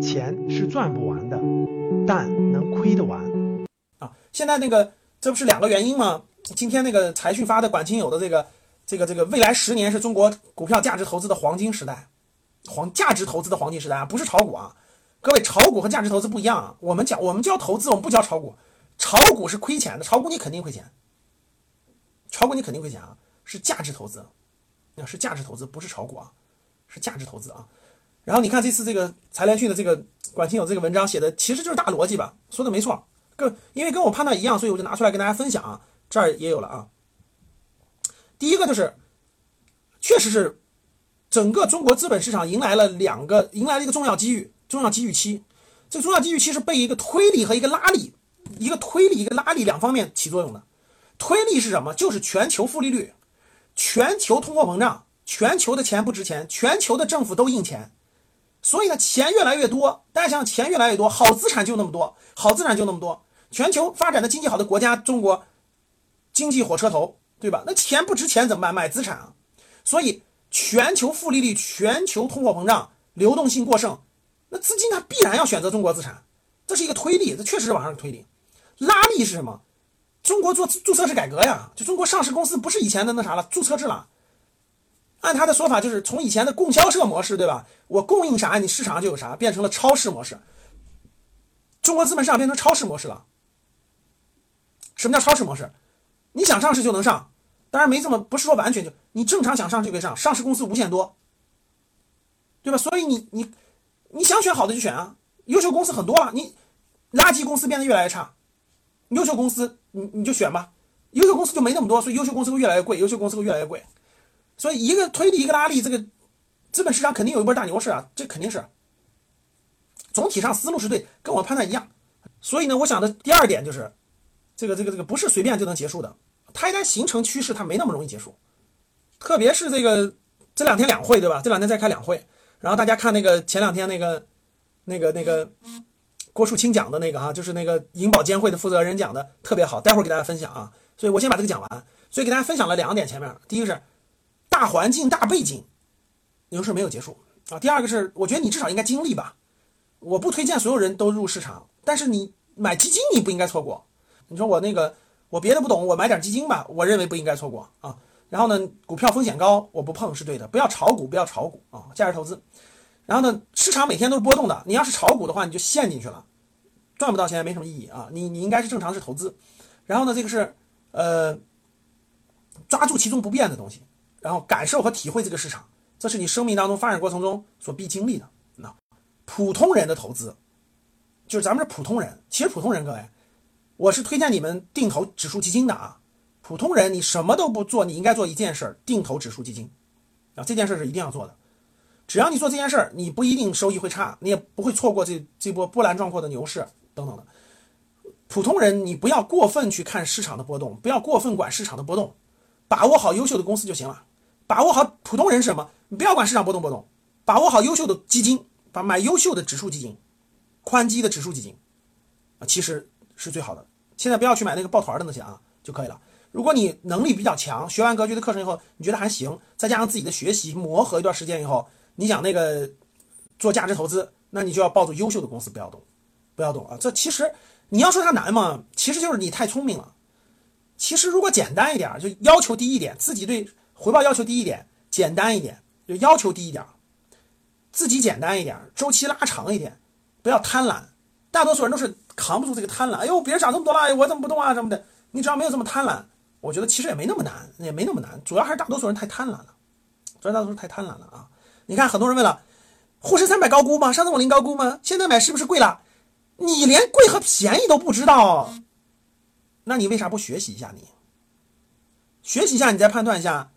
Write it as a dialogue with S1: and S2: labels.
S1: 钱是赚不完的，但能亏得完。
S2: 啊，现在那个这不是两个原因吗？今天那个财讯发的管清友的这个这个这个未来十年是中国股票价值投资的黄金时代，黄价值投资的黄金时代啊，不是炒股啊。各位，炒股和价值投资不一样啊。我们讲我们教投资，我们不教炒股。炒股是亏钱的，炒股你肯定亏钱。炒股你肯定亏钱啊，是价值投资，那是价值投资，不是炒股啊，是价值投资啊。然后你看这次这个财联讯的这个管清友这个文章写的，其实就是大逻辑吧，说的没错。跟因为跟我判断一样，所以我就拿出来跟大家分享啊。这儿也有了啊。第一个就是，确实是整个中国资本市场迎来了两个，迎来了一个重要机遇，重要机遇期。这个重要机遇期是被一个推力和一个拉力，一个推力一个拉力两方面起作用的。推力是什么？就是全球负利率，全球通货膨胀，全球的钱不值钱，全球的政府都印钱。所以呢，钱越来越多，大家想想，钱越来越多，好资产就那么多，好资产就那么多。全球发展的经济好的国家，中国经济火车头，对吧？那钱不值钱怎么办？买资产啊。所以全球负利率、全球通货膨胀、流动性过剩，那资金它必然要选择中国资产，这是一个推力，这确实是往上推力。拉力是什么？中国做注册制改革呀，就中国上市公司不是以前的那啥了，注册制了。按他的说法，就是从以前的供销社模式，对吧？我供应啥，你市场上就有啥，变成了超市模式。中国资本市场变成超市模式了。什么叫超市模式？你想上市就能上，当然没这么，不是说完全就你正常想上就可以上，上市公司无限多，对吧？所以你你你想选好的就选啊，优秀公司很多了，你垃圾公司变得越来越差，优秀公司你你就选吧，优秀公司就没那么多，所以优秀公司会越来越贵，优秀公司会越来越贵。所以一个推力一个拉力，这个资本市场肯定有一波大牛市啊，这肯定是。总体上思路是对，跟我判断一样。所以呢，我想的第二点就是，这个这个这个不是随便就能结束的，它一旦形成趋势，它没那么容易结束。特别是这个这两天两会对吧？这两天在开两会，然后大家看那个前两天那个那个那个郭树清讲的那个哈，就是那个银保监会的负责人讲的特别好，待会儿给大家分享啊。所以我先把这个讲完。所以给大家分享了两点，前面第一个是。大环境、大背景，牛市没有结束啊。第二个是，我觉得你至少应该经历吧。我不推荐所有人都入市场，但是你买基金你不应该错过。你说我那个我别的不懂，我买点基金吧，我认为不应该错过啊。然后呢，股票风险高，我不碰是对的。不要炒股，不要炒股啊，价值投资。然后呢，市场每天都是波动的，你要是炒股的话，你就陷进去了，赚不到钱没什么意义啊。你你应该是正常是投资。然后呢，这个是呃，抓住其中不变的东西。然后感受和体会这个市场，这是你生命当中发展过程中所必经历的。那普通人的投资，就是咱们是普通人。其实普通人，各位，我是推荐你们定投指数基金的啊。普通人，你什么都不做，你应该做一件事儿，定投指数基金。啊，这件事是一定要做的。只要你做这件事儿，你不一定收益会差，你也不会错过这这波波澜壮阔的牛市等等的。普通人，你不要过分去看市场的波动，不要过分管市场的波动，把握好优秀的公司就行了。把握好普通人是什么？你不要管市场波动波动，把握好优秀的基金，把买优秀的指数基金，宽基的指数基金，啊，其实是最好的。现在不要去买那个抱团的那些啊，就可以了。如果你能力比较强，学完格局的课程以后，你觉得还行，再加上自己的学习磨合一段时间以后，你想那个做价值投资，那你就要抱住优秀的公司，不要动，不要动啊。这其实你要说它难吗？其实就是你太聪明了。其实如果简单一点，就要求低一点，自己对。回报要求低一点，简单一点，就要求低一点，自己简单一点，周期拉长一点，不要贪婪。大多数人都是扛不住这个贪婪。哎呦，别人涨这么多了，我怎么不动啊？什么的。你只要没有这么贪婪，我觉得其实也没那么难，也没那么难。主要还是大多数人太贪婪了，主要大多数人太贪婪了啊！你看，很多人问了，沪深三百高估吗？上证五零高估吗？现在买是不是贵了？你连贵和便宜都不知道，那你为啥不学习一下？你学习一下，你再判断一下。